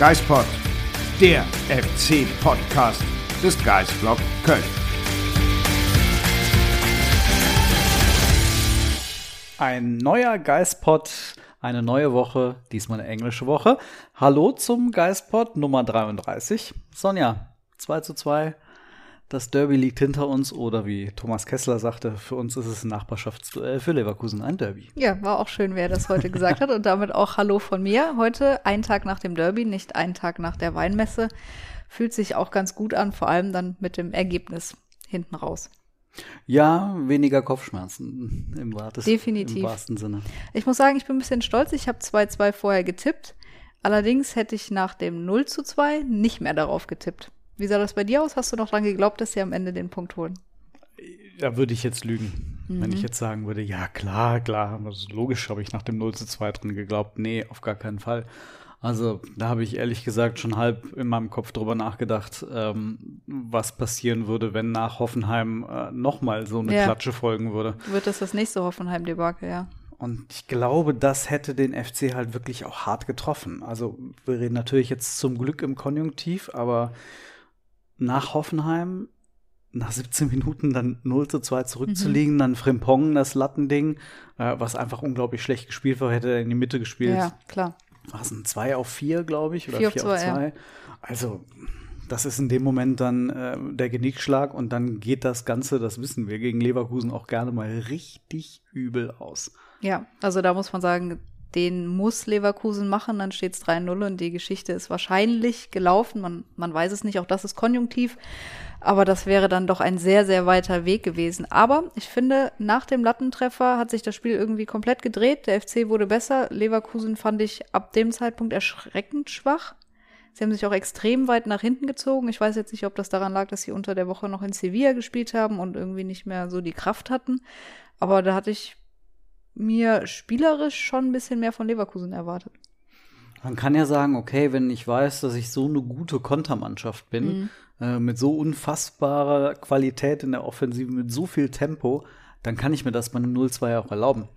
Geispod, der FC-Podcast des Geistblog Köln. Ein neuer Geistpod, eine neue Woche, diesmal eine englische Woche. Hallo zum Geistpod Nummer 33. Sonja, 2 zu 2. Das Derby liegt hinter uns oder wie Thomas Kessler sagte, für uns ist es ein Nachbarschaftsduell, für Leverkusen ein Derby. Ja, war auch schön, wer das heute gesagt hat. Und damit auch Hallo von mir. Heute, ein Tag nach dem Derby, nicht ein Tag nach der Weinmesse. Fühlt sich auch ganz gut an, vor allem dann mit dem Ergebnis hinten raus. Ja, weniger Kopfschmerzen im, wahrtes, Definitiv. im wahrsten Sinne. Ich muss sagen, ich bin ein bisschen stolz. Ich habe 2-2 vorher getippt. Allerdings hätte ich nach dem 0 zu 2 nicht mehr darauf getippt. Wie sah das bei dir aus? Hast du noch dran geglaubt, dass sie am Ende den Punkt holen? Da würde ich jetzt lügen, wenn Mhm. ich jetzt sagen würde, ja klar, klar, logisch habe ich nach dem 0 zu 2 drin geglaubt. Nee, auf gar keinen Fall. Also da habe ich ehrlich gesagt schon halb in meinem Kopf drüber nachgedacht, ähm, was passieren würde, wenn nach Hoffenheim äh, nochmal so eine Ja. Klatsche folgen würde. Wird das das nächste Hoffenheim-Debakel, ja? Und ich glaube, das hätte den FC halt wirklich auch hart getroffen. Also wir reden natürlich jetzt zum Glück im Konjunktiv, aber nach Hoffenheim, nach 17 Minuten dann 0 zu 2 zurückzuliegen, dann Frimpong, das Lattending, äh, was einfach unglaublich schlecht gespielt war, hätte er in die Mitte gespielt. Ja, klar. War es ein 2 auf 4, glaube ich, oder 4 4 auf auf zwei, 2. Also das ist in dem Moment dann äh, der Genickschlag und dann geht das Ganze, das wissen wir, gegen Leverkusen auch gerne mal richtig übel aus. Ja, also da muss man sagen, den muss Leverkusen machen, dann steht es 3-0 und die Geschichte ist wahrscheinlich gelaufen. Man, man weiß es nicht, auch das ist konjunktiv. Aber das wäre dann doch ein sehr, sehr weiter Weg gewesen. Aber ich finde, nach dem Lattentreffer hat sich das Spiel irgendwie komplett gedreht. Der FC wurde besser. Leverkusen fand ich ab dem Zeitpunkt erschreckend schwach. Sie haben sich auch extrem weit nach hinten gezogen. Ich weiß jetzt nicht, ob das daran lag, dass sie unter der Woche noch in Sevilla gespielt haben und irgendwie nicht mehr so die Kraft hatten. Aber da hatte ich mir spielerisch schon ein bisschen mehr von Leverkusen erwartet. Man kann ja sagen, okay, wenn ich weiß, dass ich so eine gute Kontermannschaft bin, äh, mit so unfassbarer Qualität in der Offensive, mit so viel Tempo, dann kann ich mir das bei einem 0-2 auch erlauben.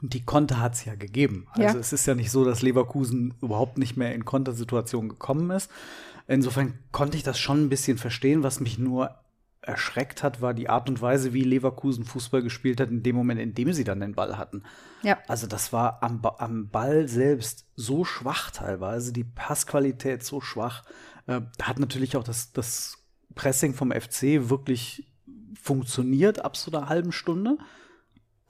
Und die Konter hat es ja gegeben. Also Ja. es ist ja nicht so, dass Leverkusen überhaupt nicht mehr in Kontersituationen gekommen ist. Insofern konnte ich das schon ein bisschen verstehen. Was mich nur erschreckt hat, war die Art und Weise, wie Leverkusen Fußball gespielt hat, in dem Moment, in dem sie dann den Ball hatten. Ja. Also das war am, Ba- am Ball selbst so schwach teilweise, die Passqualität so schwach. Äh, da hat natürlich auch das, das Pressing vom FC wirklich funktioniert ab so einer halben Stunde.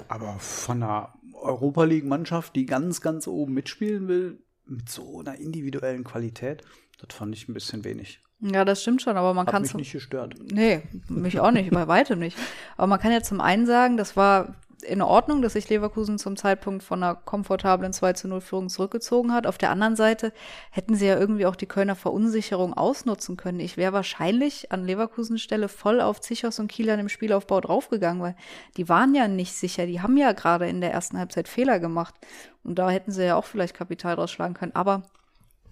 Aber von einer Europa League-Mannschaft, die ganz, ganz oben mitspielen will, mit so einer individuellen Qualität, das fand ich ein bisschen wenig. Ja, das stimmt schon, aber man kann mich zum, nicht gestört. Nee, mich auch nicht, bei weitem nicht. Aber man kann ja zum einen sagen, das war in Ordnung, dass sich Leverkusen zum Zeitpunkt von einer komfortablen 2 zu 0 Führung zurückgezogen hat. Auf der anderen Seite hätten sie ja irgendwie auch die Kölner Verunsicherung ausnutzen können. Ich wäre wahrscheinlich an Leverkusens Stelle voll auf Zichos und Kieler im Spielaufbau draufgegangen, weil die waren ja nicht sicher. Die haben ja gerade in der ersten Halbzeit Fehler gemacht. Und da hätten sie ja auch vielleicht Kapital draus schlagen können. Aber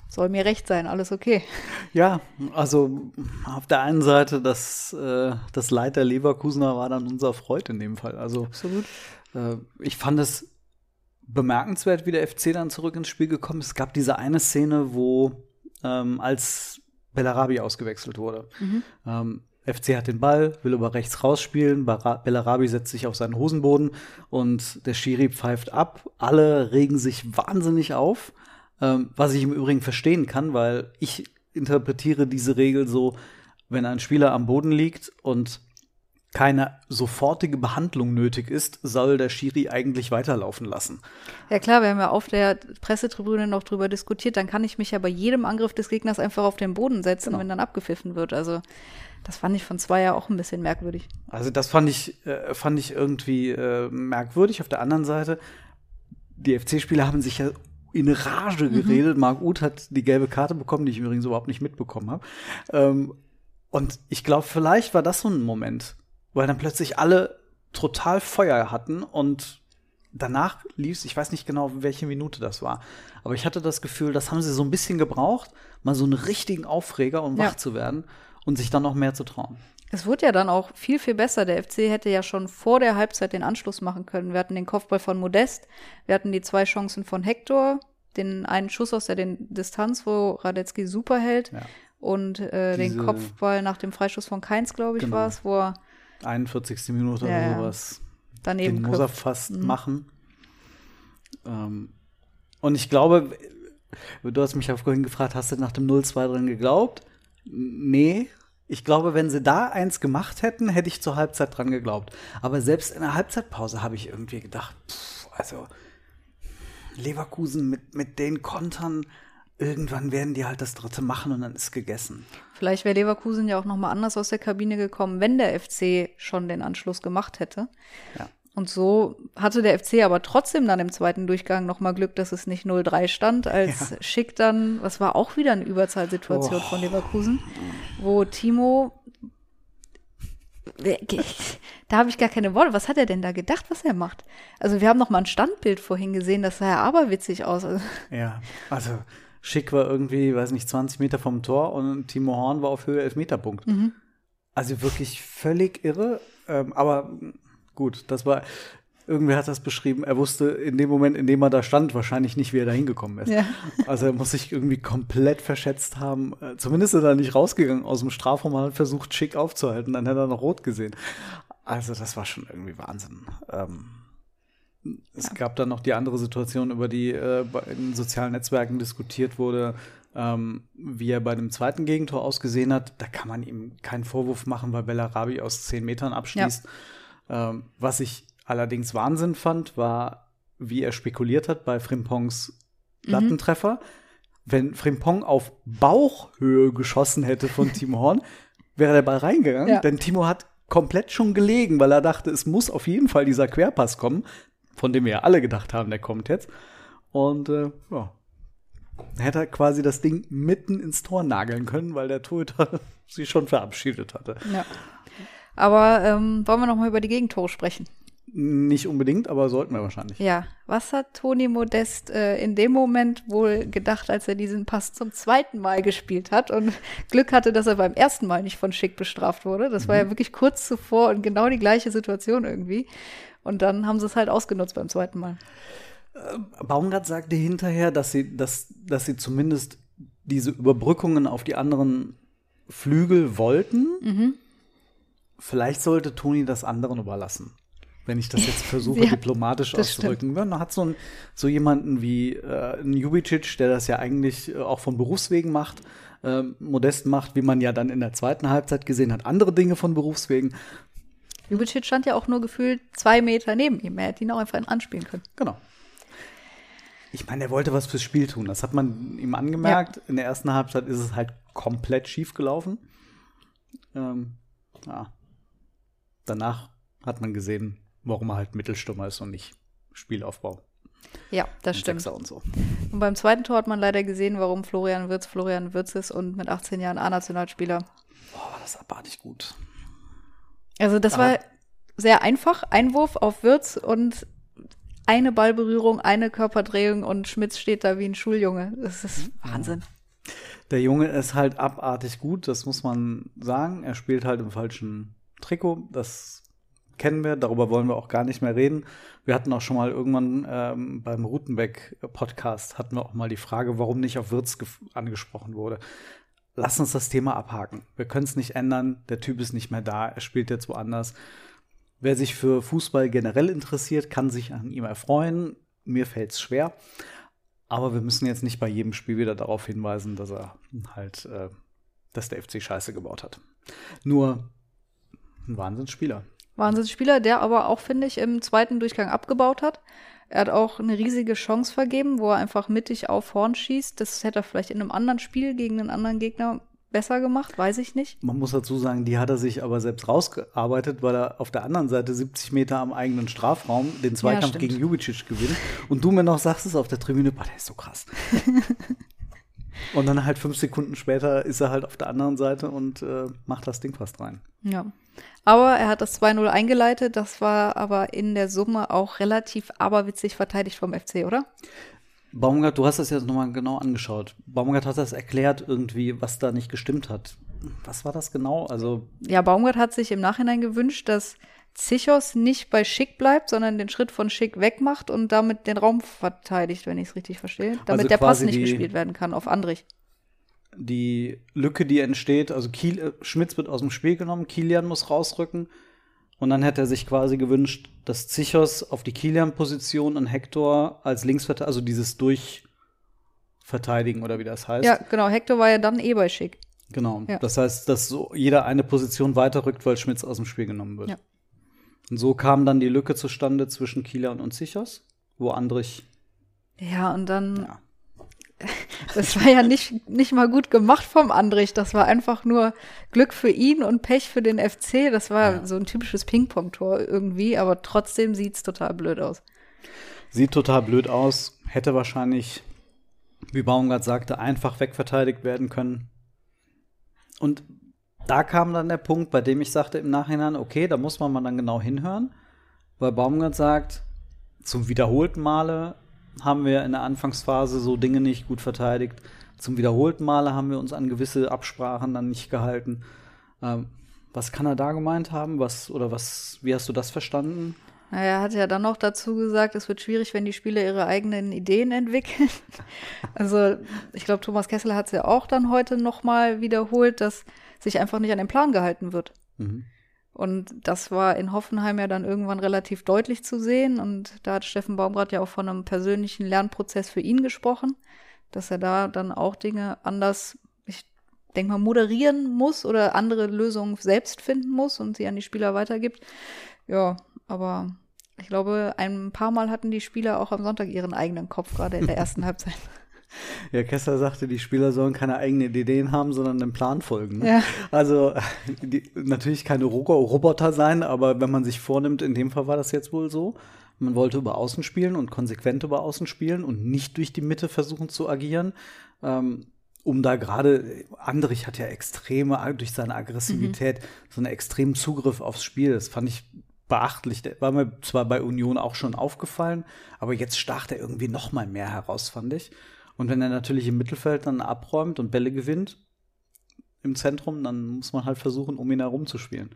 soll mir recht sein, alles okay. Ja, also auf der einen Seite, das, äh, das Leid der Leverkusener war dann unser Freud in dem Fall. Also Absolut. äh, ich fand es bemerkenswert, wie der FC dann zurück ins Spiel gekommen ist. Es gab diese eine Szene, wo ähm, als Bellarabi ausgewechselt wurde. Ähm, FC hat den Ball, will über rechts rausspielen, Bellarabi setzt sich auf seinen Hosenboden und der Schiri pfeift ab. Alle regen sich wahnsinnig auf, ähm, was ich im Übrigen verstehen kann, weil ich interpretiere diese Regel so, wenn ein Spieler am Boden liegt und keine sofortige Behandlung nötig ist, soll der Schiri eigentlich weiterlaufen lassen. Ja klar, wir haben ja auf der Pressetribüne noch drüber diskutiert, dann kann ich mich ja bei jedem Angriff des Gegners einfach auf den Boden setzen, Genau. wenn dann abgepfiffen wird. Also Das fand ich von zwei ja auch ein bisschen merkwürdig. Also das fand ich, äh, fand ich irgendwie äh, merkwürdig. Auf der anderen Seite, die FC-Spieler haben sich ja in Rage geredet. Mhm. Marc Uth hat die gelbe Karte bekommen, die ich übrigens überhaupt nicht mitbekommen habe. Ähm, und ich glaube, vielleicht war das so ein Moment, weil dann plötzlich alle total Feuer hatten und danach lief es, ich weiß nicht genau, welche Minute das war, aber ich hatte das Gefühl, das haben sie so ein bisschen gebraucht, mal so einen richtigen Aufreger, um wach zu werden und sich dann noch mehr zu trauen. Es wurde ja dann auch viel, viel besser. Der FC hätte ja schon vor der Halbzeit den Anschluss machen können. Wir hatten den Kopfball von Modest, wir hatten die zwei Chancen von Hector, den einen Schuss aus der Distanz, wo Radetzky super hält, ja. und äh, den Kopfball nach dem Freischuss von Keins, glaube ich, genau. war es, wo er 41. Minute ja, oder sowas. Daneben den muss er fast mhm. machen. Ähm, und ich glaube, du hast mich ja vorhin gefragt, hast du nach dem 0-2 drin geglaubt? Nee. Ich glaube, wenn sie da eins gemacht hätten, hätte ich zur Halbzeit dran geglaubt. Aber selbst in der Halbzeitpause habe ich irgendwie gedacht, pff, also Leverkusen mit, mit den Kontern, irgendwann werden die halt das dritte machen und dann ist gegessen. Vielleicht wäre Leverkusen ja auch noch mal anders aus der Kabine gekommen, wenn der FC schon den Anschluss gemacht hätte. Ja. Und so hatte der FC aber trotzdem dann im zweiten Durchgang noch mal Glück, dass es nicht 0-3 stand, als ja. Schick dann, was war auch wieder eine Überzahlsituation oh. von Leverkusen, wo Timo da habe ich gar keine Worte. Was hat er denn da gedacht, was er macht? Also wir haben noch mal ein Standbild vorhin gesehen, das sah ja aberwitzig aus. Ja, also Schick war irgendwie, weiß nicht, 20 Meter vom Tor und Timo Horn war auf Höhe Elfmeterpunkt. Mhm. Also wirklich völlig irre. Ähm, aber gut, das war, irgendwer hat das beschrieben. Er wusste in dem Moment, in dem er da stand, wahrscheinlich nicht, wie er da hingekommen ist. Ja. Also er muss sich irgendwie komplett verschätzt haben. Äh, zumindest ist er nicht rausgegangen aus dem Strafraum, und hat versucht, Schick aufzuhalten. Dann hätte er noch rot gesehen. Also das war schon irgendwie Wahnsinn. Ähm, es ja. gab dann noch die andere Situation, über die äh, in sozialen Netzwerken diskutiert wurde, ähm, wie er bei dem zweiten Gegentor ausgesehen hat. Da kann man ihm keinen Vorwurf machen, weil Bellarabi aus zehn Metern abschließt. Ja. Ähm, was ich allerdings Wahnsinn fand, war, wie er spekuliert hat bei Frimpongs Lattentreffer. Mhm. Wenn Frimpong auf Bauchhöhe geschossen hätte von Timo Horn, wäre der Ball reingegangen. Ja. Denn Timo hat komplett schon gelegen, weil er dachte, es muss auf jeden Fall dieser Querpass kommen von dem wir ja alle gedacht haben, der kommt jetzt. Und äh, ja, hätte er quasi das Ding mitten ins Tor nageln können, weil der Torhüter sie schon verabschiedet hatte. Ja. Aber ähm, wollen wir noch mal über die Gegentore sprechen? Nicht unbedingt, aber sollten wir wahrscheinlich. Ja, was hat Toni Modest äh, in dem Moment wohl gedacht, als er diesen Pass zum zweiten Mal gespielt hat und Glück hatte, dass er beim ersten Mal nicht von Schick bestraft wurde? Das war ja mhm. wirklich kurz zuvor und genau die gleiche Situation irgendwie. Und dann haben sie es halt ausgenutzt beim zweiten Mal. Äh, Baumgart sagte hinterher, dass sie, dass, dass sie zumindest diese Überbrückungen auf die anderen Flügel wollten. Mhm. Vielleicht sollte Toni das anderen überlassen. Wenn ich das jetzt versuche, ja, diplomatisch auszudrücken. Man hat so, ein, so jemanden wie äh, Jubicic, der das ja eigentlich äh, auch von Berufswegen macht, äh, modest macht, wie man ja dann in der zweiten Halbzeit gesehen hat, andere Dinge von Berufswegen. Jubicic stand ja auch nur gefühlt zwei Meter neben ihm. Er hätte ihn auch einfach anspielen können. Genau. Ich meine, er wollte was fürs Spiel tun. Das hat man ihm angemerkt. Ja. In der ersten Halbzeit ist es halt komplett schief gelaufen. Ähm, ja. Danach hat man gesehen, warum er halt Mittelstummer ist und nicht Spielaufbau. Ja, das stimmt. Sechser und so. Und beim zweiten Tor hat man leider gesehen, warum Florian Wirz Florian Wirz ist und mit 18 Jahren A-Nationalspieler. Boah, war das abartig gut. Also das war sehr einfach. Einwurf auf Würz und eine Ballberührung, eine Körperdrehung und Schmitz steht da wie ein Schuljunge. Das ist Wahnsinn. Der Junge ist halt abartig gut, das muss man sagen. Er spielt halt im falschen Trikot. Das kennen wir, darüber wollen wir auch gar nicht mehr reden. Wir hatten auch schon mal irgendwann ähm, beim Rutenbeck-Podcast hatten wir auch mal die Frage, warum nicht auf Wirtz angesprochen wurde lass uns das Thema abhaken. Wir können es nicht ändern, der Typ ist nicht mehr da, er spielt jetzt woanders. Wer sich für Fußball generell interessiert, kann sich an ihm erfreuen. Mir fällt es schwer. Aber wir müssen jetzt nicht bei jedem Spiel wieder darauf hinweisen, dass er halt, äh, dass der FC Scheiße gebaut hat. Nur ein Wahnsinnsspieler. Wahnsinnsspieler, der aber auch, finde ich, im zweiten Durchgang abgebaut hat. Er hat auch eine riesige Chance vergeben, wo er einfach mittig auf Horn schießt. Das hätte er vielleicht in einem anderen Spiel gegen einen anderen Gegner besser gemacht, weiß ich nicht. Man muss dazu sagen, die hat er sich aber selbst rausgearbeitet, weil er auf der anderen Seite 70 Meter am eigenen Strafraum den Zweikampf stimmt. gegen Jubicic gewinnt. Und du mir noch sagst es auf der Tribüne, boah, der ist so krass. und dann halt fünf Sekunden später ist er halt auf der anderen Seite und äh, macht das Ding fast rein. Ja. Aber er hat das 2-0 eingeleitet. Das war aber in der Summe auch relativ aberwitzig verteidigt vom FC, oder? Baumgart, du hast das jetzt nochmal genau angeschaut. Baumgart hat das erklärt irgendwie, was da nicht gestimmt hat. Was war das genau? Also, Ja, Baumgart hat sich im Nachhinein gewünscht, dass Zichos nicht bei Schick bleibt, sondern den Schritt von Schick wegmacht und damit den Raum verteidigt, wenn ich es richtig verstehe. Damit Also der Pass nicht die- gespielt werden kann auf Andrich. die Lücke, die entsteht, also Kiel, äh, Schmitz wird aus dem Spiel genommen, Kilian muss rausrücken. Und dann hätte er sich quasi gewünscht, dass Zichos auf die Kilian-Position und Hector als Linksverteidiger, also dieses Durchverteidigen oder wie das heißt. Ja, genau. Hector war ja dann eh bei Schick. Genau. Ja. Das heißt, dass so jeder eine Position weiterrückt, weil Schmitz aus dem Spiel genommen wird. Ja. Und so kam dann die Lücke zustande zwischen Kilian und Zichos, wo Andrich, Ja, und dann, ja, das war ja nicht, nicht mal gut gemacht vom Andrich. Das war einfach nur Glück für ihn und Pech für den FC. Das war Ja. so ein typisches Ping-Pong-Tor irgendwie, aber trotzdem sieht's total blöd aus. Sieht total blöd aus. Hätte wahrscheinlich, wie Baumgart sagte, einfach wegverteidigt werden können. Und da kam dann der Punkt, bei dem ich sagte im Nachhinein, okay, da muss man mal dann genau hinhören, weil Baumgart sagt, zum wiederholten Male haben wir in der Anfangsphase so Dinge nicht gut verteidigt. Zum wiederholten Male haben wir uns an gewisse Absprachen dann nicht gehalten. Ähm, was kann er da gemeint haben? Was oder was? Wie hast du das verstanden? Er hat ja dann noch dazu gesagt, es wird schwierig, wenn die Spieler ihre eigenen Ideen entwickeln. Also ich glaube, Thomas Kessler hat es ja auch dann heute nochmal wiederholt, dass sich einfach nicht an den Plan gehalten wird. Mhm. Und das war in Hoffenheim ja dann irgendwann relativ deutlich zu sehen. Und da hat Steffen Baumgart ja auch von einem persönlichen Lernprozess für ihn gesprochen, dass er da dann auch Dinge anders, ich denke mal, moderieren muss oder andere Lösungen selbst finden muss und sie an die Spieler weitergibt. Ja, aber ich glaube, ein paar Mal hatten die Spieler auch am Sonntag ihren eigenen Kopf, gerade in der ersten Halbzeit. Ja, Kessler sagte, die Spieler sollen keine eigenen Ideen haben, sondern dem Plan folgen. Ne? Ja. Also die, natürlich keine Ro- Roboter sein, aber wenn man sich vornimmt, in dem Fall war das jetzt wohl so, man wollte über Außen spielen und konsequent über Außen spielen und nicht durch die Mitte versuchen zu agieren. Ähm, um da gerade, Andrich hat ja extreme, durch seine Aggressivität, so einen extremen Zugriff aufs Spiel. Das fand ich beachtlich. Der war mir zwar bei Union auch schon aufgefallen, aber jetzt stach er irgendwie noch mal mehr heraus, fand ich. Und wenn er natürlich im Mittelfeld dann abräumt und Bälle gewinnt im Zentrum, dann muss man halt versuchen, um ihn herum zu spielen.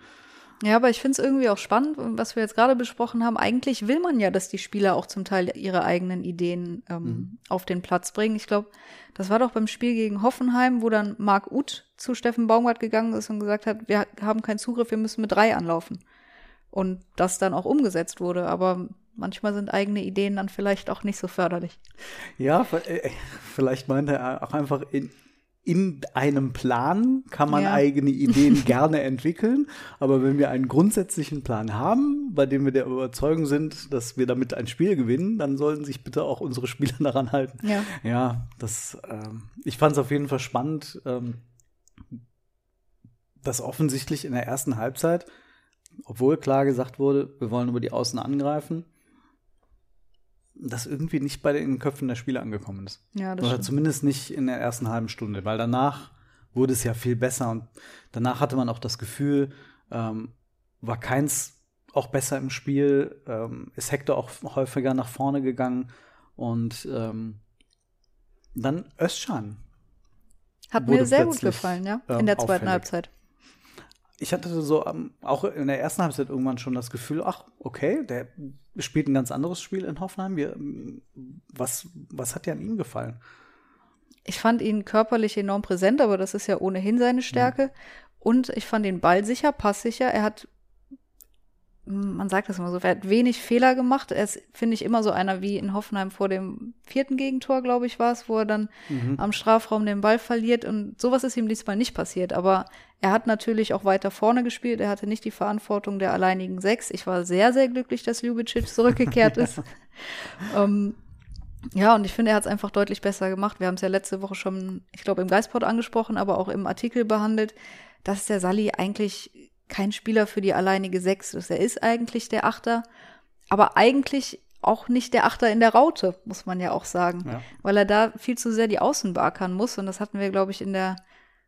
Ja, aber ich finde es irgendwie auch spannend, was wir jetzt gerade besprochen haben. Eigentlich will man ja, dass die Spieler auch zum Teil ihre eigenen Ideen ähm, auf den Platz bringen. Ich glaube, das war doch beim Spiel gegen Hoffenheim, wo dann Marc Uth zu Steffen Baumgart gegangen ist und gesagt hat, wir haben keinen Zugriff, wir müssen mit drei anlaufen. Und das dann auch umgesetzt wurde. Aber manchmal sind eigene Ideen dann vielleicht auch nicht so förderlich. Ja, v- äh, vielleicht meint er auch einfach in, in einem Plan kann man Ja. eigene Ideen gerne entwickeln, aber wenn wir einen grundsätzlichen Plan haben, bei dem wir der Überzeugung sind, dass wir damit ein Spiel gewinnen, dann sollen sich bitte auch unsere Spieler daran halten. Ja. Ja, das, ähm, ich fand es auf jeden Fall spannend, ähm, dass offensichtlich in der ersten Halbzeit, obwohl klar gesagt wurde, wir wollen über die Außen angreifen, das irgendwie nicht bei den Köpfen der Spieler angekommen ist. Ja, das Oder stimmt. zumindest nicht in der ersten halben Stunde, weil danach wurde es ja viel besser und danach hatte man auch das Gefühl, ähm, war keins auch besser im Spiel, ähm, ist Hector auch häufiger nach vorne gegangen und ähm, dann Özcan. Hat mir sehr gut gefallen, ja, ähm, in der zweiten auffällig. Halbzeit. Ich hatte so ähm, auch in der ersten Halbzeit irgendwann schon das Gefühl, ach, okay, der spielt ein ganz anderes Spiel in Hoffenheim. Wir, was, was hat dir an ihm gefallen? Ich fand ihn körperlich enorm präsent, aber das ist ja ohnehin seine Stärke. Und ich fand ihn ballsicher, passsicher. Er hat, man sagt das immer so, er hat wenig Fehler gemacht. Er ist, finde ich, immer so einer wie in Hoffenheim vor dem vierten Gegentor, glaube ich, war es, wo er dann am Strafraum den Ball verliert. Und sowas ist ihm diesmal nicht passiert. Aber er hat natürlich auch weiter vorne gespielt. Er hatte nicht die Verantwortung der alleinigen Sechs. Ich war sehr, sehr glücklich, dass Ljubicic zurückgekehrt ist. ähm, Ja, und ich finde, er hat es einfach deutlich besser gemacht. Wir haben es ja letzte Woche schon, ich glaube, im Geistport angesprochen, aber auch im Artikel behandelt, dass der Sally eigentlich kein Spieler für die alleinige Sechs ist. Er ist eigentlich der Achter, aber eigentlich auch nicht der Achter in der Raute, muss man ja auch sagen. Ja. Weil er da viel zu sehr die Außen beackern muss. Und das hatten wir, glaube ich, in der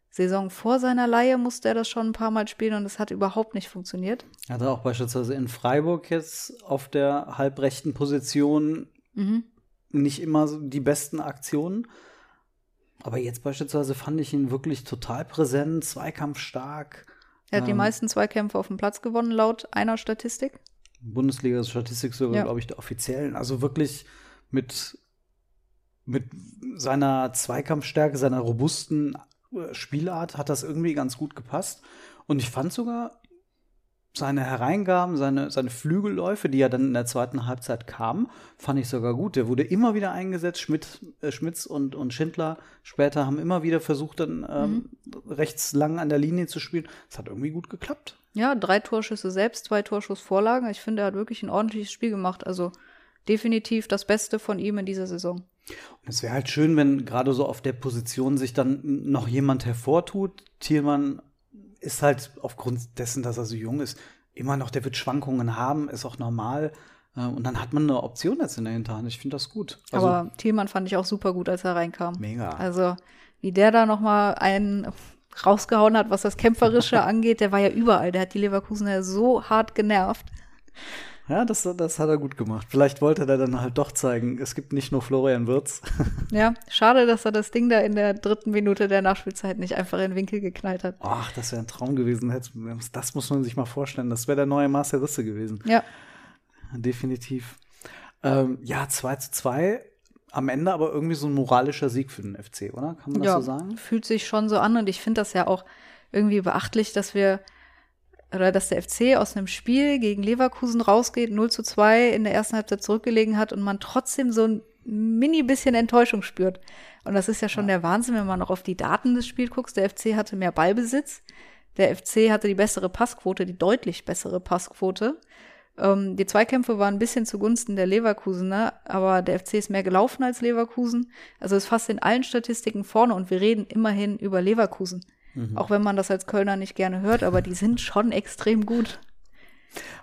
Saison vor seiner Leihe musste er das schon ein paar Mal spielen und es hat überhaupt nicht funktioniert. Er hatte auch beispielsweise in Freiburg jetzt auf der halbrechten Position Mhm. nicht immer die besten Aktionen. Aber jetzt beispielsweise fand ich ihn wirklich total präsent, zweikampfstark. Er hat die Ähm, meisten Zweikämpfe auf dem Platz gewonnen, laut einer Statistik. Bundesliga-Statistik sogar, Ja. glaube ich, der offiziellen. Also wirklich mit, mit seiner Zweikampfstärke, seiner robusten äh, Spielart hat das irgendwie ganz gut gepasst. Und ich fand sogar seine Hereingaben, seine, seine Flügelläufe, die ja dann in der zweiten Halbzeit kamen, fand ich sogar gut. Der wurde immer wieder eingesetzt. Schmidt, äh, Schmitz und, und Schindler später haben immer wieder versucht, dann ähm, rechts lang an der Linie zu spielen. Es hat irgendwie gut geklappt. Ja, drei Torschüsse selbst, zwei Torschussvorlagen. Ich finde, er hat wirklich ein ordentliches Spiel gemacht. Also definitiv das Beste von ihm in dieser Saison. Und es wäre halt schön, wenn gerade so auf der Position sich dann noch jemand hervortut. Thielmann ist halt aufgrund dessen, dass er so jung ist, immer noch, der wird Schwankungen haben, ist auch normal. Äh, Und dann hat man eine Option jetzt in der Hinterhand. Ich finde das gut. Also, Aber Thielmann fand ich auch super gut, als er reinkam. Mega. Also, wie der da nochmal einen rausgehauen hat, was das Kämpferische angeht, der war ja überall. Der hat die Leverkusener so hart genervt. Ja, das, das hat er gut gemacht. Vielleicht wollte er dann halt doch zeigen, es gibt nicht nur Florian Wirtz. Ja, schade, dass er das Ding da in der dritten Minute der Nachspielzeit nicht einfach in den Winkel geknallt hat. Ach, das wäre ein Traum gewesen. Das muss man sich mal vorstellen. Das wäre der neue Marcel Risse gewesen. Ja, definitiv. Ähm, ja, 2 zu 2. Am Ende aber irgendwie so ein moralischer Sieg für den FC, oder? Kann man das ja, so sagen? fühlt sich schon so an und ich finde das ja auch irgendwie beachtlich, dass wir oder dass der FC aus einem Spiel gegen Leverkusen rausgeht, 0 zu 2 in der ersten Halbzeit zurückgelegen hat und man trotzdem so ein mini bisschen Enttäuschung spürt. Und das ist ja schon der Wahnsinn, wenn man noch auf die Daten des Spiels guckt. Der FC hatte mehr Ballbesitz. Der FC hatte die bessere Passquote, die deutlich bessere Passquote. Ähm, die Zweikämpfe waren ein bisschen zugunsten der Leverkusener, aber der FC ist mehr gelaufen als Leverkusen. Also ist fast in allen Statistiken vorne und wir reden immerhin über Leverkusen. Auch wenn man das als Kölner nicht gerne hört, aber die sind schon extrem gut.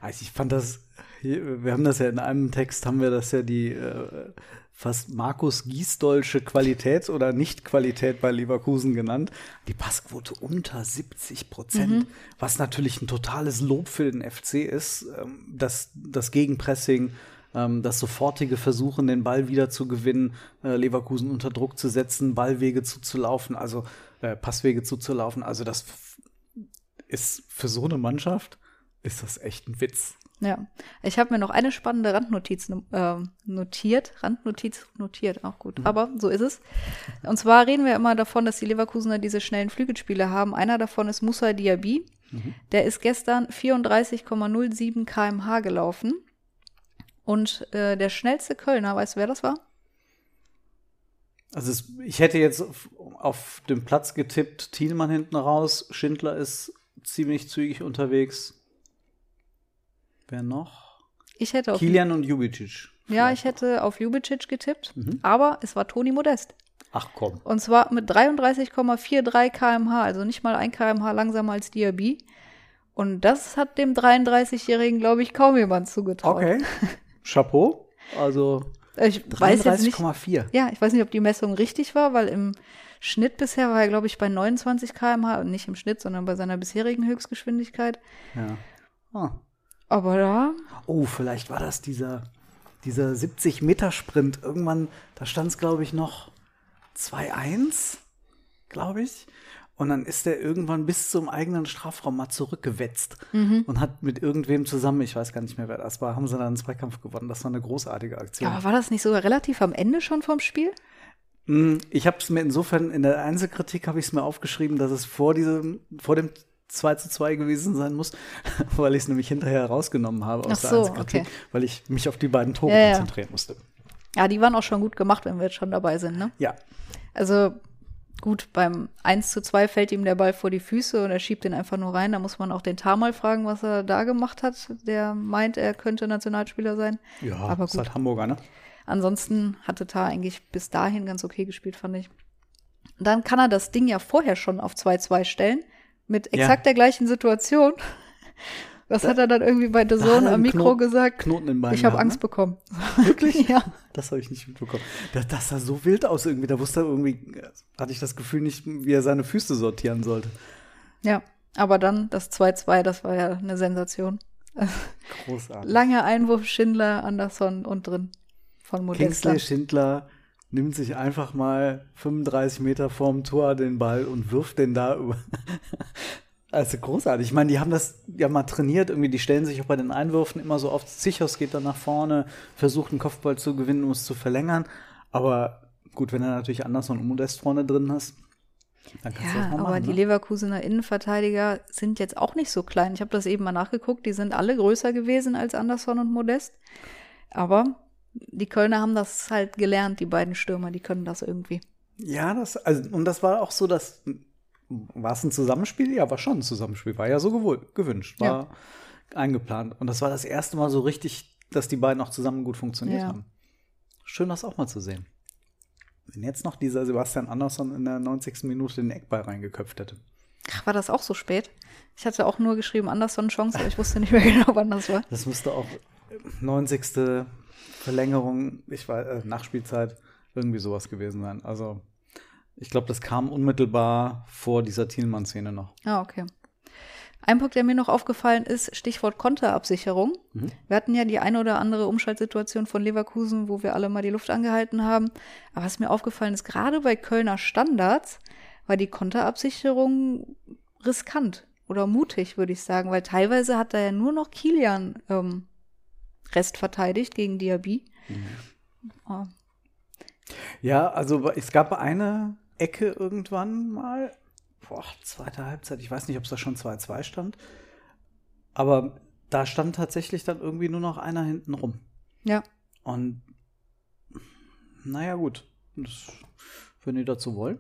Also ich fand das, wir haben das ja in einem Text, haben wir das ja die äh, fast Markus Giesdolsche Qualität oder Nicht-Qualität bei Leverkusen genannt. Die Passquote unter 70 Prozent, was natürlich ein totales Lob für den FC ist. Ähm, das, das Gegenpressing, ähm, das sofortige Versuchen, den Ball wieder zu gewinnen, äh, Leverkusen unter Druck zu setzen, Ballwege zuzulaufen, also äh, Passwege zuzulaufen. Also das ist für so eine Mannschaft ist das echt ein Witz. Ja, ich habe mir noch eine spannende Randnotiz äh, notiert. Randnotiz notiert, auch gut. Aber so ist es. Und zwar reden wir immer davon, dass die Leverkusener diese schnellen Flügelspiele haben. Einer davon ist Musa Diaby. Der ist gestern 34,07 km/h gelaufen. Und äh, der schnellste Kölner, weißt du, wer das war? Also es, ich hätte jetzt auf, auf dem Platz getippt, Thielmann hinten raus, Schindler ist ziemlich zügig unterwegs. Wer noch? Ich hätte auf, Kilian und Jubicic. ja, ich hätte auf Ljubicic getippt, Mhm. aber es war Toni Modest. Ach komm. Und zwar mit 33,43 km/h, also nicht mal ein km/h langsamer als Diaby. Und das hat dem 33-Jährigen, glaube ich, kaum jemand zugetraut. Okay. Chapeau. Also Ich weiß jetzt nicht. 33,4. Ja, ich weiß nicht, ob die Messung richtig war, weil im Schnitt bisher war er, glaube ich, bei 29 km/h, nicht im Schnitt, sondern bei seiner bisherigen Höchstgeschwindigkeit. Ja. Ah. Aber da, Oh, vielleicht war das dieser, dieser 70-Meter-Sprint. Irgendwann, da stand es, glaube ich, noch 2-1, glaube ich. Und dann ist er irgendwann bis zum eigenen Strafraum mal zurückgewetzt und hat mit irgendwem zusammen, ich weiß gar nicht mehr, wer das war, haben sie dann einen Zweikampf gewonnen. Das war eine großartige Aktion. ja, aber war das nicht sogar relativ am Ende schon vom Spiel? Mm, Ich habe es mir insofern in der Einzelkritik habe ich es mir aufgeschrieben, dass es vor diesem, vor dem 2 zu 2 gewesen sein muss, weil ich es nämlich hinterher rausgenommen habe aus Ach der so, Einzelkritik, okay. weil ich mich auf die beiden Tore Ja, ja. konzentrieren musste. Ja, die waren auch schon gut gemacht, wenn wir jetzt schon dabei sind, ne? Ja, Also Gut, beim 1 zu 2 fällt ihm der Ball vor die Füße und er schiebt den einfach nur rein. Da muss man auch den Tar mal fragen, was er da gemacht hat. Der meint, er könnte Nationalspieler sein. Ja, aber ist gut. halt Hamburger, ne? Ansonsten hatte Tar eigentlich bis dahin ganz okay gespielt, fand ich. Dann kann er das Ding ja vorher schon auf 2-2 stellen, mit Ja. exakt der gleichen Situation. Was hat er dann irgendwie bei The Da hat Zone er am Mikro Knoten- gesagt? Knoten im Bein ich habe gehabt, Angst ne? bekommen. Wirklich? ja. Das habe ich nicht mitbekommen. Das, das sah so wild aus irgendwie. Da wusste er irgendwie, hatte ich das Gefühl nicht, wie er seine Füße sortieren sollte. Ja. Aber dann das 2-2, das war ja eine Sensation. Großartig. Langer Einwurf, Schindler, Anderson und drin von Modesta. Kingsley Schindler nimmt sich einfach mal 35 Meter vorm Tor den Ball und wirft den da über. Also großartig. Ich meine, die haben das ja mal trainiert. Irgendwie, die stellen sich auch bei den Einwürfen immer so auf. Zichos geht dann nach vorne, versucht einen Kopfball zu gewinnen, um es zu verlängern. Aber gut, wenn du natürlich Anderson und Modest vorne drin hast, dann kannst du das Ja, mal aber machen. die ne? Leverkusener Innenverteidiger sind jetzt auch nicht so klein. Ich habe das eben mal nachgeguckt. Die sind alle größer gewesen als Anderson und Modest. Aber die Kölner haben das halt gelernt, die beiden Stürmer, die können das irgendwie. Ja, das, also, und das war auch so, dass, war es ein Zusammenspiel? Ja, war schon ein Zusammenspiel, war ja so gewünscht, war eingeplant. Und das war das erste Mal so richtig, dass die beiden auch zusammen gut funktioniert Ja. haben. Schön, das auch mal zu sehen. Wenn jetzt noch dieser Sebastian Andersson in der 90. Minute den Eckball reingeköpft hätte. Ach, war das auch so spät? Ich hatte auch nur geschrieben, Anderson Chance, aber ich wusste nicht mehr genau, wann das war. Das müsste auch 90. Verlängerung, ich weiß, äh, Nachspielzeit, irgendwie sowas gewesen sein. Also, ich glaube, das kam unmittelbar vor dieser Thielmann-Szene noch. Ah, okay. Ein Punkt, der mir noch aufgefallen ist, Stichwort Konterabsicherung. Wir hatten ja die eine oder andere Umschaltsituation von Leverkusen, wo wir alle mal die Luft angehalten haben. Aber was mir aufgefallen ist, gerade bei Kölner Standards war die Konterabsicherung riskant oder mutig, würde ich sagen, weil teilweise hat da ja nur noch Kilian ähm, Rest verteidigt gegen Diaby. Ah, Ja, also es gab eine Ecke irgendwann mal, boah, zweite Halbzeit, ich weiß nicht, ob es da schon 2-2 stand, aber da stand tatsächlich dann irgendwie nur noch einer hinten rum. ja, Und naja, gut, das, wenn die dazu wollen.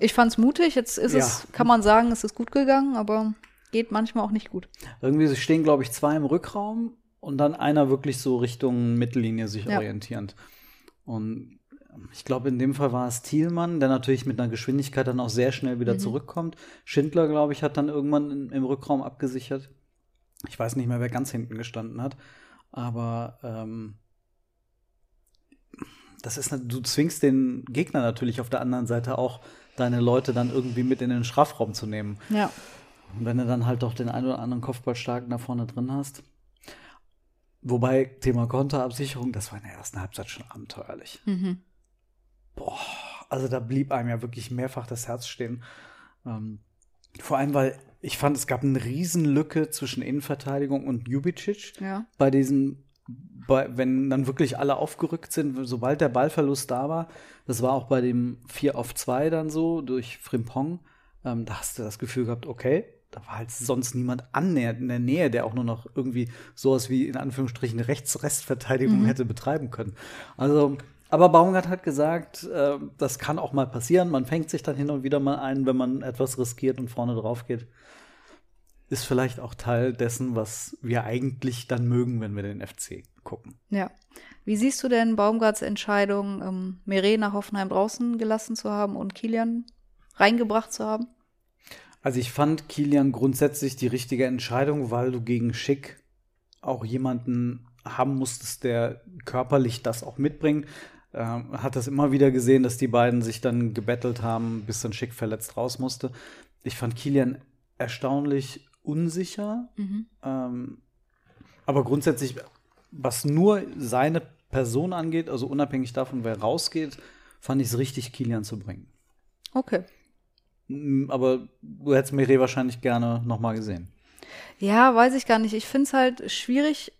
ich fand's mutig. Jetzt ist Ja. es, kann man sagen, es ist gut gegangen, aber geht manchmal auch nicht gut. Irgendwie stehen, glaube ich, zwei im Rückraum und dann einer wirklich so Richtung Mittellinie sich Ja. orientierend. Und ich glaube, in dem Fall war es Thielmann, der natürlich mit einer Geschwindigkeit dann auch sehr schnell wieder zurückkommt. Schindler, glaube ich, hat dann irgendwann im Rückraum abgesichert. Ich weiß nicht mehr, wer ganz hinten gestanden hat. Aber ähm, das ist, du zwingst den Gegner natürlich auf der anderen Seite auch, deine Leute dann irgendwie mit in den Strafraum zu nehmen. Ja. Und wenn du dann halt doch den einen oder anderen Kopfballstarken da vorne drin hast. Wobei, Thema Konterabsicherung, das war in der ersten Halbzeit schon abenteuerlich. Mhm. Boah, also da blieb einem ja wirklich mehrfach das Herz stehen. Ähm, vor allem, weil ich fand, es gab eine Riesenlücke zwischen Innenverteidigung und Jubicic. Ja. Bei diesen, bei, wenn dann wirklich alle aufgerückt sind, sobald der Ballverlust da war, das war auch bei dem 4 auf 2 dann so durch Frimpong, ähm, da hast du das Gefühl gehabt, okay, da war halt sonst niemand annähernd in der Nähe, der auch nur noch irgendwie sowas wie in Anführungsstrichen Rechts-Restverteidigung hätte betreiben können. Also, aber Baumgart hat gesagt, äh, das kann auch mal passieren. Man fängt sich dann hin und wieder mal ein, wenn man etwas riskiert und vorne drauf geht. Ist vielleicht auch Teil dessen, was wir eigentlich dann mögen, wenn wir den FC gucken. Ja. Wie siehst du denn Baumgarts Entscheidung, ähm, Meret nach Hoffenheim draußen gelassen zu haben und Kilian reingebracht zu haben? Also ich fand Kilian grundsätzlich die richtige Entscheidung, weil du gegen Schick auch jemanden haben musstest, der körperlich das auch mitbringt. Ähm, hat das immer wieder gesehen, dass die beiden sich dann gebettelt haben, bis dann Schick verletzt raus musste. Ich fand Kilian erstaunlich unsicher. Ähm, aber grundsätzlich, was nur seine Person angeht, also unabhängig davon, wer rausgeht, fand ich es richtig, Kilian zu bringen. Okay. Aber du hättest Meret wahrscheinlich gerne nochmal gesehen. Ja, weiß ich gar nicht. Ich finde es halt schwierig.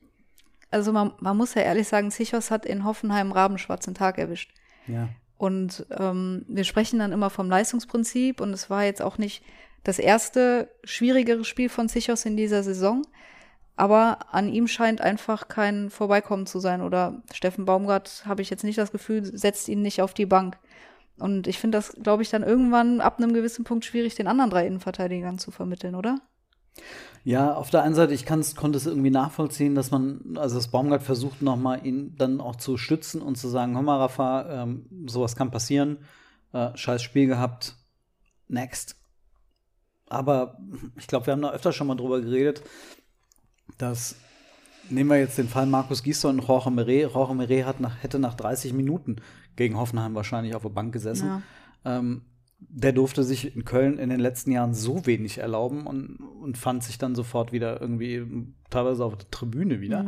Also man, man muss ja ehrlich sagen, Sichos hat in Hoffenheim rabenschwarzen Tag erwischt. Ja. Und ähm, wir sprechen dann immer vom Leistungsprinzip und es war jetzt auch nicht das erste schwierigere Spiel von Sichos in dieser Saison. Aber an ihm scheint einfach kein Vorbeikommen zu sein. Oder Steffen Baumgart, habe ich jetzt nicht das Gefühl, setzt ihn nicht auf die Bank. Und ich finde das, glaube ich, dann irgendwann ab einem gewissen Punkt schwierig, den anderen drei Innenverteidigern zu vermitteln, oder? Ja, auf der einen Seite, ich kann's, konnte es irgendwie nachvollziehen, dass man, also das Baumgart versucht nochmal ihn dann auch zu stützen und zu sagen, hör mal, Rafa, ähm, sowas kann passieren, äh, scheiß Spiel gehabt, next. Aber ich glaube, wir haben da öfter schon mal drüber geredet, dass, nehmen wir jetzt den Fall Markus Gisdol und Jorge Meret, Jorge Meret hat nach, hätte nach 30 Minuten gegen Hoffenheim wahrscheinlich auf der Bank gesessen. Ja. Ähm, der durfte sich in Köln in den letzten Jahren so wenig erlauben und, und fand sich dann sofort wieder irgendwie teilweise auf der Tribüne wieder.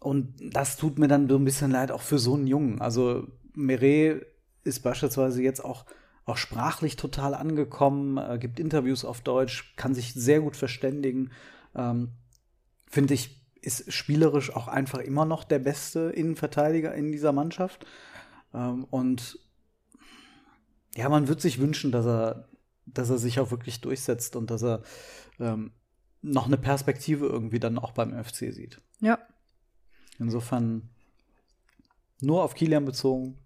Und das tut mir dann so ein bisschen leid, auch für so einen Jungen. Also Meret ist beispielsweise jetzt auch, auch sprachlich total angekommen, äh, gibt Interviews auf Deutsch, kann sich sehr gut verständigen. Ähm, Finde ich, ist spielerisch auch einfach immer noch der beste Innenverteidiger in dieser Mannschaft. Ähm, und ja, man wird sich wünschen, dass er, dass er sich auch wirklich durchsetzt und dass er ähm, noch eine Perspektive irgendwie dann auch beim FC sieht. Ja. Insofern nur auf Kilian bezogen,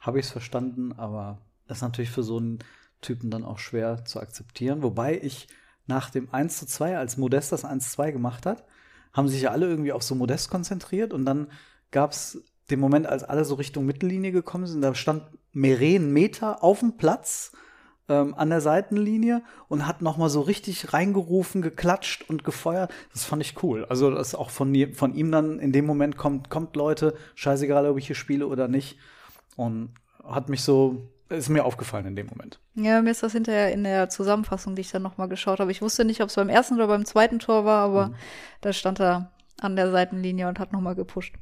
habe ich es verstanden, aber das ist natürlich für so einen Typen dann auch schwer zu akzeptieren. Wobei ich nach dem 1 zu 2, als Modest das 1 zu 2 gemacht hat, haben sich ja alle irgendwie auf so Modest konzentriert und dann gab es den Moment, als alle so Richtung Mittellinie gekommen sind, da stand Meret einen Meter auf dem Platz ähm, an der Seitenlinie und hat noch mal so richtig reingerufen, geklatscht und gefeuert. Das fand ich cool. Also das auch von, von ihm dann in dem Moment kommt, kommt Leute, scheißegal, ob ich hier spiele oder nicht. Und hat mich so, ist mir aufgefallen in dem Moment. Ja, mir ist das hinterher in der Zusammenfassung, die ich dann nochmal geschaut habe. Ich wusste nicht, ob es beim ersten oder beim zweiten Tor war, aber da stand er an der Seitenlinie und hat nochmal gepusht.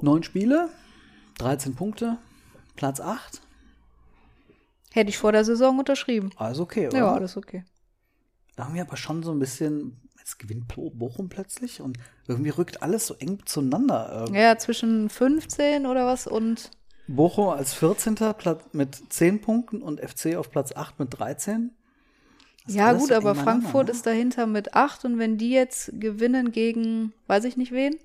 Neun Spiele, 13 Punkte, Platz 8. Hätte ich vor der Saison unterschrieben. Alles okay, oder? Ja, alles okay. Da haben wir aber schon so ein bisschen, jetzt gewinnt Bo- Bochum plötzlich und irgendwie rückt alles so eng zueinander. Ähm, Ja, zwischen 15 oder was und Bochum als 14. Platz mit 10 Punkten und FC auf Platz 8 mit 13. Das ja gut, so aber Frankfurt ne? ist dahinter mit 8 und wenn die jetzt gewinnen gegen, weiß ich nicht wen,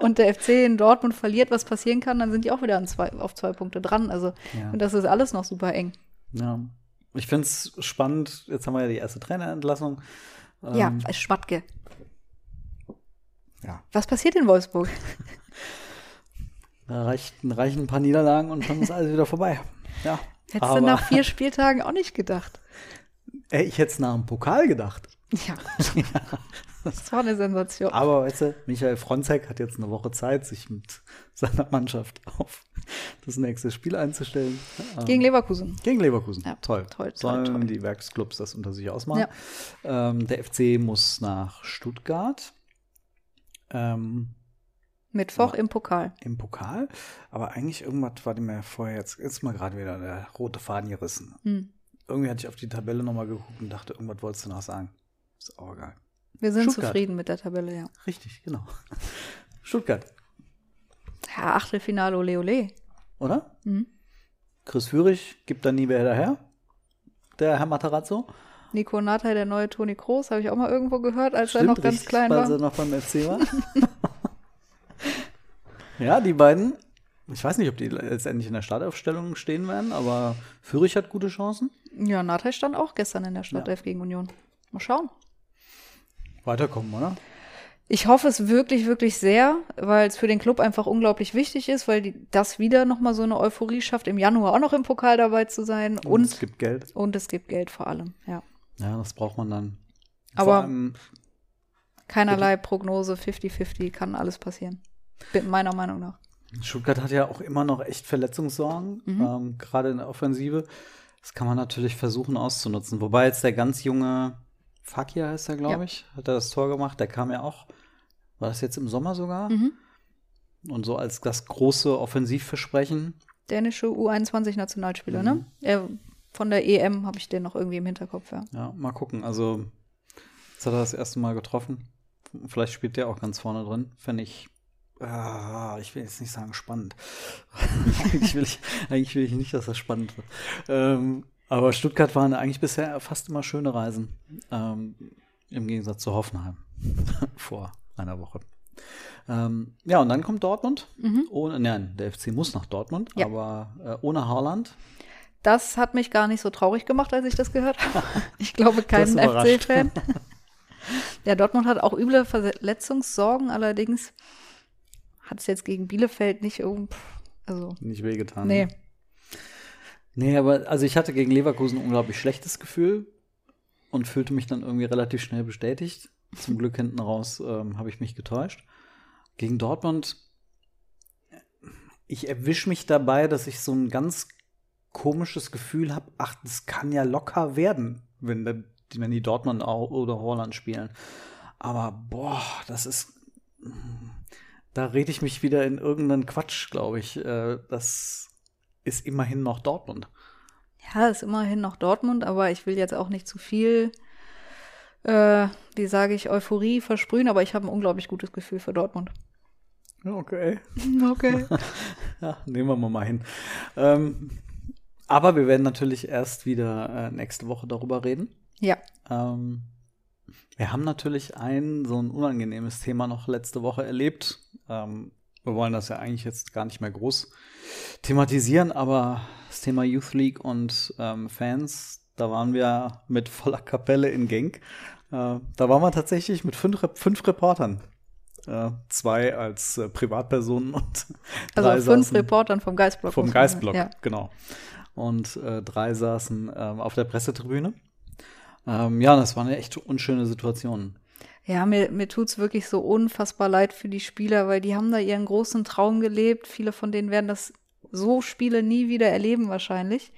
und der FC in Dortmund verliert, was passieren kann, dann sind die auch wieder zwei, auf zwei Punkte dran. Also Ja. und das ist alles noch super eng. Ja. Ich finde es spannend. Jetzt haben wir ja die erste Trainerentlassung. ja, Ähm, Schmatke. Ja. Was passiert in Wolfsburg? Da reicht, reichen ein paar Niederlagen und schon ist alles wieder vorbei. Ja. Hättest du nach vier Spieltagen auch nicht gedacht. ey, ich hätte es nach dem Pokal gedacht. Ja. Das war eine Sensation. Aber weißt du, Michael Fronzek hat jetzt eine Woche Zeit, sich mit seiner Mannschaft auf das nächste Spiel einzustellen. Ähm, Gegen Leverkusen. Gegen Leverkusen. Ja, toll. toll, toll, Sollen toll. die Werksclubs das unter sich ausmachen. Ähm, der FC muss nach Stuttgart. Ähm, Mittwoch im Pokal. im Pokal. Aber eigentlich irgendwas war mir vorher jetzt, jetzt mal gerade wieder der rote Faden gerissen. Hm. Irgendwie hatte ich auf die Tabelle nochmal geguckt und dachte, irgendwas wolltest du noch sagen. Ist auch egal. Wir sind Stuttgart. zufrieden mit der Tabelle, ja. Richtig, genau. Stuttgart, Ja, Achtelfinale, ole ole. oder? Mhm. Chris Führig gibt da nie wer daher. Der Herr Matarazzo. Nico Nathai, der neue Toni Kroos, habe ich auch mal irgendwo gehört, als er noch ganz klein war. sie noch beim FC war. ja, die beiden. Ich weiß nicht, ob die letztendlich in der Startaufstellung stehen werden, aber Führig hat gute Chancen. Ja, Nathai stand auch gestern in der Startelf gegen Union. Mal schauen. Weiterkommen, oder? Ich hoffe es wirklich, wirklich sehr, weil es für den Club einfach unglaublich wichtig ist, weil die, das wieder nochmal so eine Euphorie schafft, im Januar auch noch im Pokal dabei zu sein. Und, es gibt Geld. und es gibt Geld vor allem, ja. Ja, das braucht man dann. Aber- allem, Keinerlei Prognose, 50-50, kann alles passieren. Meiner Meinung nach. Stuttgart hat ja auch immer noch echt Verletzungssorgen, Mhm. ähm, gerade in der Offensive. Das kann man natürlich versuchen auszunutzen. Wobei jetzt der ganz junge Fakir heißt er, glaube Ja. ich, hat er das Tor gemacht. Der kam ja auch, war das jetzt im Sommer sogar? Mhm. Und so als das große Offensivversprechen. Dänische U21-Nationalspieler, Mhm. ne? Er, von der EM habe ich den noch irgendwie im Hinterkopf, ja. Ja, mal gucken. Also, jetzt hat er das erste Mal getroffen. Vielleicht spielt der auch ganz vorne drin. Fände ich, ah, ich will jetzt nicht sagen spannend. eigentlich, will ich, eigentlich will ich nicht, dass das spannend wird. Ähm, aber Stuttgart waren eigentlich bisher fast immer schöne Reisen. Ähm, Im Gegensatz zu Hoffenheim vor einer Woche. Ähm, ja, und dann kommt Dortmund. Ohne, nein, der FC muss nach Dortmund, Ja. aber äh, ohne Haaland. Das hat mich gar nicht so traurig gemacht, als ich das gehört habe. Ich glaube, keinen. FC-Fan. Ja, Dortmund hat auch üble Verletzungssorgen, allerdings hat es jetzt gegen Bielefeld nicht irgend, also, Nicht wehgetan. nee. Nee, aber also ich hatte gegen Leverkusen ein unglaublich schlechtes Gefühl und fühlte mich dann irgendwie relativ schnell bestätigt. Zum Glück hinten raus ähm, habe ich mich getäuscht. Gegen Dortmund, ich erwische mich dabei, dass ich so ein ganz komisches Gefühl habe, ach, das kann ja locker werden, wenn, wenn die Dortmund oder Holland spielen. Aber boah, das ist, da rede ich mich wieder in irgendeinen Quatsch, glaube ich. Äh, das ist immerhin noch Dortmund. Ja, ist immerhin noch Dortmund, aber ich will jetzt auch nicht zu viel, äh, wie sage ich, Euphorie versprühen, aber ich habe ein unglaublich gutes Gefühl für Dortmund. Okay. Okay. Ja, nehmen wir mal hin. Ähm, aber wir werden natürlich erst wieder äh, nächste Woche darüber reden. ja, Ähm, wir haben natürlich ein so ein unangenehmes Thema noch letzte Woche erlebt. Ähm, wir wollen das ja eigentlich jetzt gar nicht mehr groß thematisieren, aber das Thema Youth League und ähm, Fans, da waren wir mit voller Kapelle in Genk. Äh, da waren wir tatsächlich mit fünf, fünf Reportern. Äh, zwei als äh, Privatpersonen und also drei fünf saßen- Reportern vom Geistblock. vom. Geistblock, Ja. genau. Und äh, drei saßen ähm, auf der Pressetribüne. Ähm, ja, das war eine echt unschöne Situation. Ja, mir, mir tut's wirklich so unfassbar leid für die Spieler, weil die haben da ihren großen Traum gelebt. Viele von denen werden das so Spiele nie wieder erleben wahrscheinlich.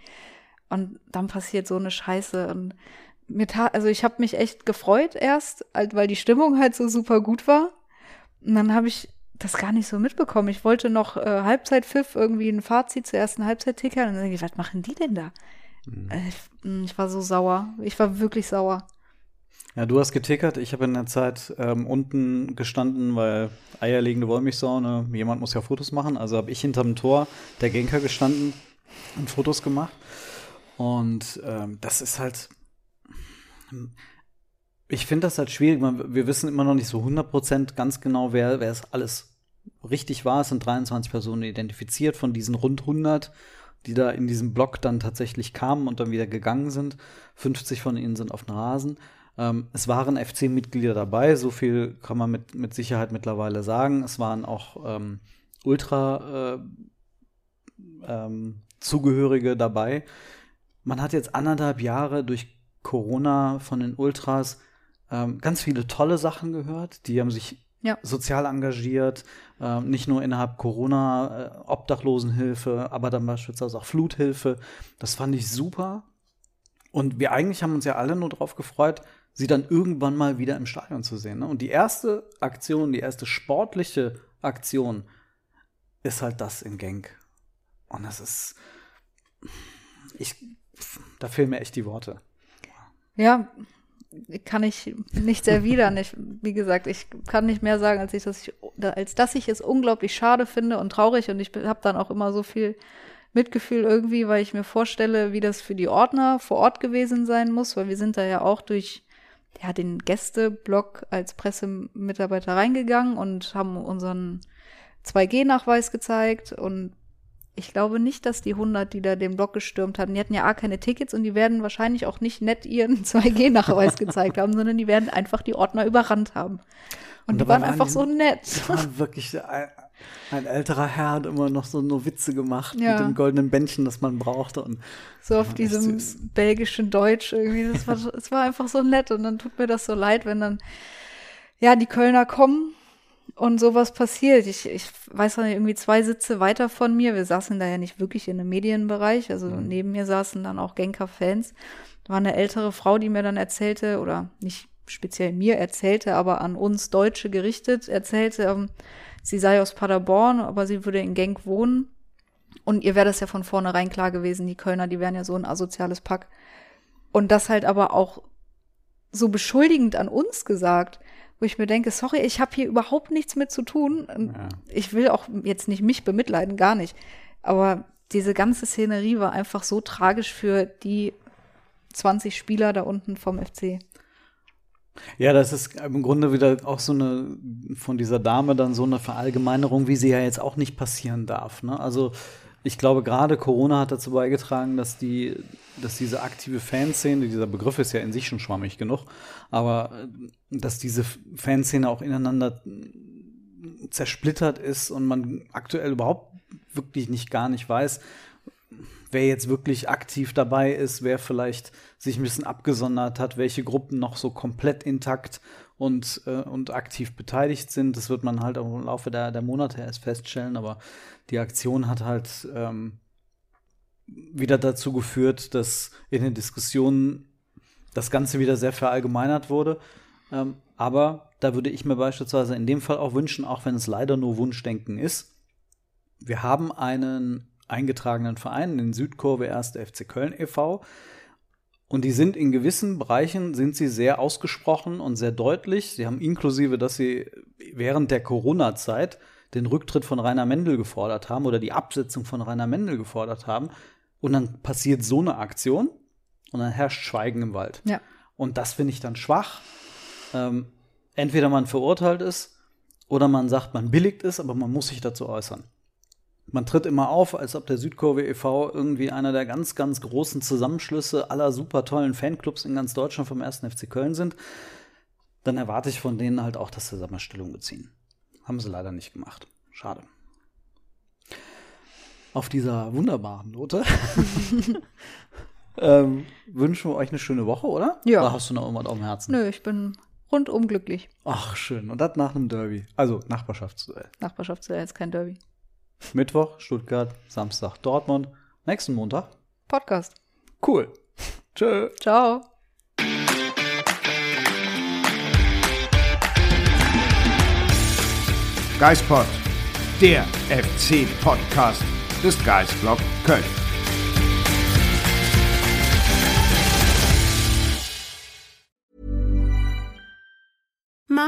Und dann passiert so eine Scheiße. Und mir tat, also ich habe mich echt gefreut erst, halt, weil die Stimmung halt so super gut war. Und dann habe ich das gar nicht so mitbekommen. Ich wollte noch äh, Halbzeitpfiff irgendwie ein Fazit zur ersten Halbzeit tickern. Und dann denke ich, was machen die denn da? Äh, ich, ich war so sauer. Ich war wirklich sauer. Ja, du hast getickert. Ich habe in der Zeit ähm, unten gestanden, weil eierlegende Wollmilchsau, ne? jemand muss ja Fotos machen. Also habe ich hinterm Tor der Genker gestanden und Fotos gemacht. Und ähm, das ist halt. Ich finde das halt schwierig. Wir wissen immer noch nicht so 100% ganz genau, wer, es alles richtig war. Es sind 23 Personen identifiziert von diesen rund 100, die da in diesem Block dann tatsächlich kamen und dann wieder gegangen sind. 50 von ihnen sind auf den Rasen. Ähm, es waren FC-Mitglieder dabei, so viel kann man mit, mit Sicherheit mittlerweile sagen. Es waren auch ähm, Ultra äh, ähm, dabei. Man hat jetzt anderthalb Jahre durch Corona von den Ultras ähm, ganz viele tolle Sachen gehört. Die haben sich Ja. sozial engagiert, ähm, nicht nur innerhalb Corona, äh, Obdachlosenhilfe, aber dann beispielsweise auch Fluthilfe. Das fand ich super. Und wir eigentlich haben uns ja alle nur darauf gefreut, sie dann irgendwann mal wieder im Stadion zu sehen. Ne? Und die erste Aktion, die erste sportliche Aktion ist halt das in Genk. Und das ist, ich, da fehlen mir echt die Worte. Ja, kann ich nichts erwidern. Ich, wie gesagt, ich kann nicht mehr sagen, als, ich, dass ich, als dass ich es unglaublich schade finde und traurig. Und ich habe dann auch immer so viel Mitgefühl irgendwie, weil ich mir vorstelle, wie das für die Ordner vor Ort gewesen sein muss, weil wir sind da ja auch durch ja, den Gästeblock als Pressemitarbeiter reingegangen und haben unseren 2G-Nachweis gezeigt und ich glaube nicht, dass die 100, die da den Block gestürmt hatten, die hatten ja A, keine Tickets und die werden wahrscheinlich auch nicht nett ihren 2G-Nachweis gezeigt haben, sondern die werden einfach die Ordner überrannt haben. Und, die dabei waren einfach die- so nett. Das war wirklich ein, älterer Herr hat immer noch so nur Witze gemacht Ja. mit dem goldenen Bändchen, das man brauchte. Und So auf diesem belgischen Deutsch irgendwie. Das war, es war einfach so nett. Und dann tut mir das so leid, wenn dann, ja, die Kölner kommen und sowas passiert. Ich, ich weiß noch nicht, irgendwie zwei Sitze weiter von mir. Wir saßen da ja nicht wirklich in einem Medienbereich. Also neben mir saßen dann auch Genker-Fans. Da war eine ältere Frau, die mir dann erzählte, oder nicht speziell mir erzählte, aber an uns Deutsche gerichtet, erzählte, ähm, sie sei aus Paderborn, aber sie würde in Genk wohnen. Und ihr wäre das ja von vornherein klar gewesen, die Kölner, die wären ja so ein asoziales Pack. Und das halt aber auch so beschuldigend an uns gesagt, wo ich mir denke, sorry, ich habe hier überhaupt nichts mit zu tun. Ja. Ich will auch jetzt nicht mich bemitleiden, gar nicht. Aber diese ganze Szenerie war einfach so tragisch für die 20 Spieler da unten vom FC. Ja, das ist im Grunde wieder auch so eine von dieser Dame dann so eine Verallgemeinerung, wie sie ja jetzt auch nicht passieren darf. Ne? Also ich glaube, gerade Corona hat dazu beigetragen, dass die, dass diese aktive Fanszene, dieser Begriff ist ja in sich schon schwammig genug, aber äh, dass diese Fanszene auch ineinander zersplittert ist und man aktuell überhaupt wirklich nicht gar nicht weiß, wer jetzt wirklich aktiv dabei ist, wer vielleicht sich ein bisschen abgesondert hat, welche Gruppen noch so komplett intakt und, äh, und aktiv beteiligt sind. Das wird man halt im Laufe der, der Monate erst feststellen, aber die Aktion hat halt ähm, wieder dazu geführt, dass in den Diskussionen das Ganze wieder sehr verallgemeinert wurde. Ähm, aber da würde ich mir beispielsweise in dem Fall auch wünschen, auch wenn es leider nur Wunschdenken ist, wir haben einen eingetragenen Verein, den Südkurve 1. FC Köln e.V. Und die sind in gewissen Bereichen sind sie sehr ausgesprochen und sehr deutlich. Sie haben inklusive, dass sie während der Corona-Zeit den Rücktritt von Rainer Mendel gefordert haben oder die Absetzung von Rainer Mendel gefordert haben. Und dann passiert so eine Aktion und dann herrscht Schweigen im Wald. Ja. Und das finde ich dann schwach. Ähm, entweder man verurteilt es oder man sagt, man billigt es, aber man muss sich dazu äußern. Man tritt immer auf, als ob der Südkurve e.V. irgendwie einer der ganz, ganz großen Zusammenschlüsse aller super tollen Fanclubs in ganz Deutschland vom 1. FC Köln sind. Dann erwarte ich von denen halt auch, dass sie da Stellung beziehen. Haben sie leider nicht gemacht. Schade. Auf dieser wunderbaren Note ähm, wünschen wir euch eine schöne Woche, oder? Ja. Oder hast du noch irgendwas auf dem Herzen? Nö, ich bin rundum glücklich. Ach, schön. Und das nach einem Derby. Also Nachbarschaftsduell. Nachbarschaftsduell ist kein Derby. Mittwoch Stuttgart, Samstag Dortmund. Nächsten Montag. Podcast. Cool. Tschö. Ciao. Geispod, der FC-Podcast des Geistblog Köln.